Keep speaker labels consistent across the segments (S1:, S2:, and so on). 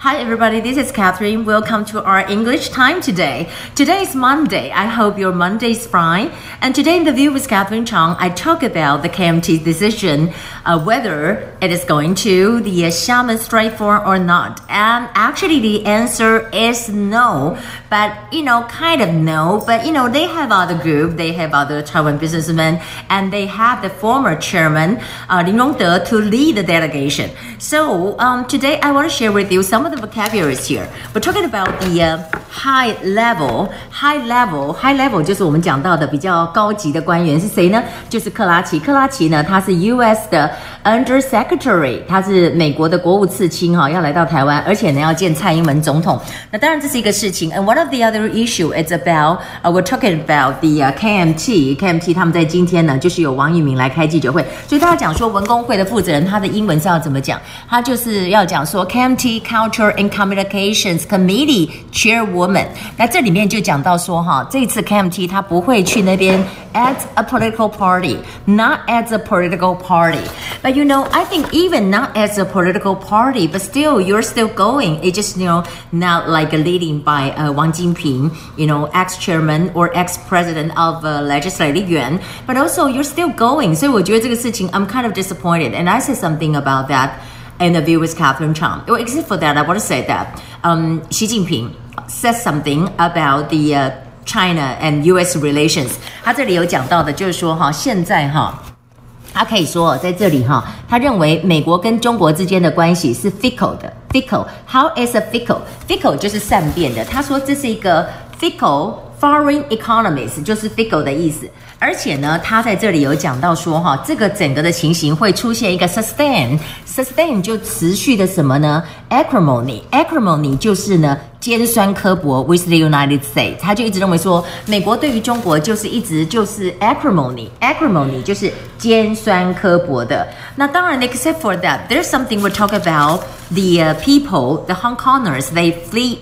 S1: Hi, everybody. This is Catherine. Welcome to our English time today. Today is Monday. I hope your Monday is fine. And today in the view with Catherine Chang, I talk about the KMT decision, uh, whether it is going to the Xiamen Straits Forum or not. And actually, the answer is no. But you know, kind of no. But you know, they have other group. They have other Taiwan businessmen, and they have the former chairman uh, Lin Rongde to lead the delegation. So um, today, I want to share with you some of the vocabularies here. We're talking about the uh, high level, high level, high level 就是我们讲到的比较高级的官员是谁呢？就是克拉奇。克拉奇呢，他是 U.S. 的 Under Secretary，他是美国的国务次卿哈，要来到台湾，而且呢要见蔡英文总统。那当然这是一个事情。And one of the other issue is about, uh, we're talking about the、uh, KMT. KMT 他们在今天呢，就是有王玉明来开记者会，所以大家讲说文工会的负责人他的英文是要怎么讲？他就是要讲说 KMT Culture and Communications Committee Chairwoman。那这里面就讲到说哈，这次 KMT 他不会去那边 as a political party, not as a political party. But you know, I think even not as a political party, but still you're still going. It just you know not like a leading by uh, Wang Jinping, you know, ex-chairman or ex-president of uh, legislative yuan, but also you're still going. 所以我觉得这个事情 I'm kind of disappointed, and I said something about that interview with Catherine Chang. Well, except for that, I want to say that um, Xi Jinping said something about the uh, China and U.S. relations。他这里有讲到的，就是说哈，现在哈。他可以说，在这里哈，他认为美国跟中国之间的关系是 fickle 的，fickle，how is a fickle？fickle 就是善变的。他说这是一个 fickle foreign economies，就是 fickle 的意思。而且呢，他在这里有讲到说，哈，这个整个的情形会出现一个 sustain，sustain 就持续的什么呢？acrimony，acrimony 就是呢尖酸刻薄 with the United States，他就一直认为说，美国对于中国就是一直就是 acrimony，acrimony 就是尖酸刻薄的。那当然，except for that，there's something we talk about the people，the Hong Kongers，they flee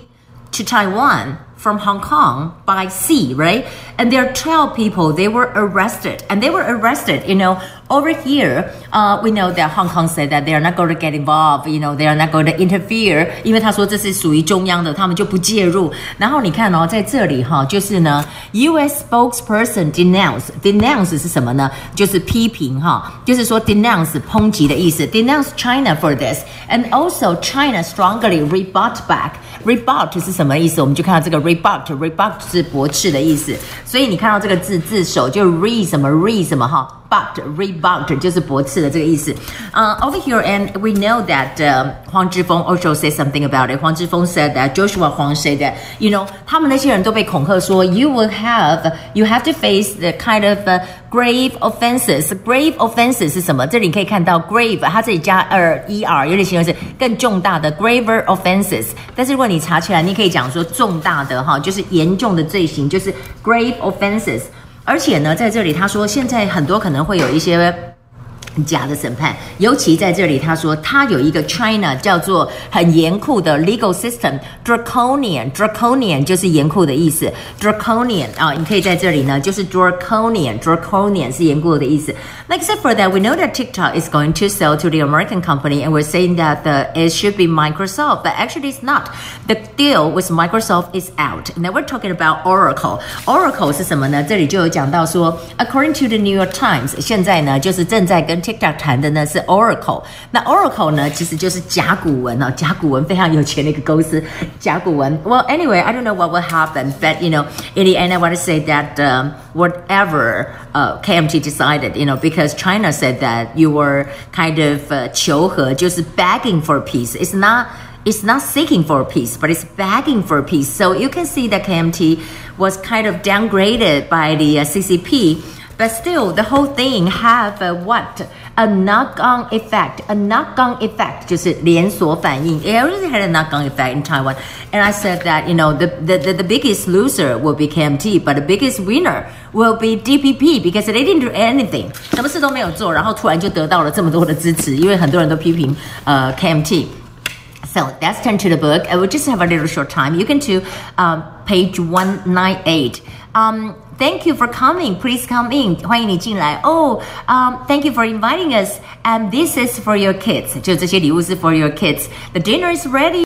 S1: to Taiwan。 From Hong Kong by sea, right? And there are 12 people, they were arrested. And they were arrested, you know, over here, uh, we know that Hong Kong said that they are not going to get involved, you know, they are not going to interfere，因为他说这是属于中央的，他们就不介入。然后你看哦，在这里哈，就是呢，U.S. spokesperson denounce denounce 是什么呢？就是批评哈，就是说 denounce 抨击的意思，denounce China for this，and also China strongly rebut back。rebut 是什么意思？我们就看到这个 rebut，rebut 是驳斥的意思。所以你看到这个字字首就 re 什么 re 什么哈。 but rebut 就是驳斥的这个意思。呃、uh,，over here and we know that、uh, 黄之锋 also said something about it. 黄之锋 said that Joshua Huang said that you know 他们那些人都被恐吓说 you will have you have to face the kind of、uh, grave offenses. Grave offenses 是什么？这里可以看到 grave，它这里加二 er，有点形容是更重大的 graver offenses。但是如果你查起来，你可以讲说重大的哈，就是严重的罪行，就是 grave offenses。 而且呢，在这里他说，现在很多可能会有一些。假的审判，尤其在这里，他说他有一个 China 叫做很严酷的 legal system，draconian，draconian 就是严酷的意思，draconian 啊，你可以在这里呢，就是 draconian，draconian 是严酷的意思。那 except for that, we know that TikTok is going to sell to the American company, and we're saying that the, it should be Microsoft, but actually it's not. The deal with Microsoft is out. Now we're talking about Oracle. Oracle 是什么呢？这里就有讲到说，according to the New York Times，现在呢就是正在跟 TikTok 谈的呢是 Oracle，那 Oracle 呢其实就是甲骨文哦，甲骨文非常有钱的一个公司。甲骨文，Well anyway, I don't know what will happen, but you know, in the end, I want to say that um, whatever uh, KMT decided, you know, because China said that you were kind of uh, 求和，就是 begging for peace. It's not it's not seeking for peace, but it's begging for peace. So you can see that KMT was kind of downgraded by the uh, CCP but still, the whole thing have a what? A knock-on effect. A knock-on effect 就是连锁反应. It already had a knock-on effect in Taiwan. And I said that, you know, the, the, the, the biggest loser will be KMT, but the biggest winner will be DPP because they didn't do anything. 什么事都没有做，然后突然就得到了这么多的支持，因为很多人都批评呃 KMT。So let's turn to the book. I will just have a little short time. You can to um, page 198. Um, thank you for coming. Please come in. 欢迎你进来。Oh, um, thank you for inviting us. And this is for your kids. 就这些礼物是 for your kids. The dinner is ready.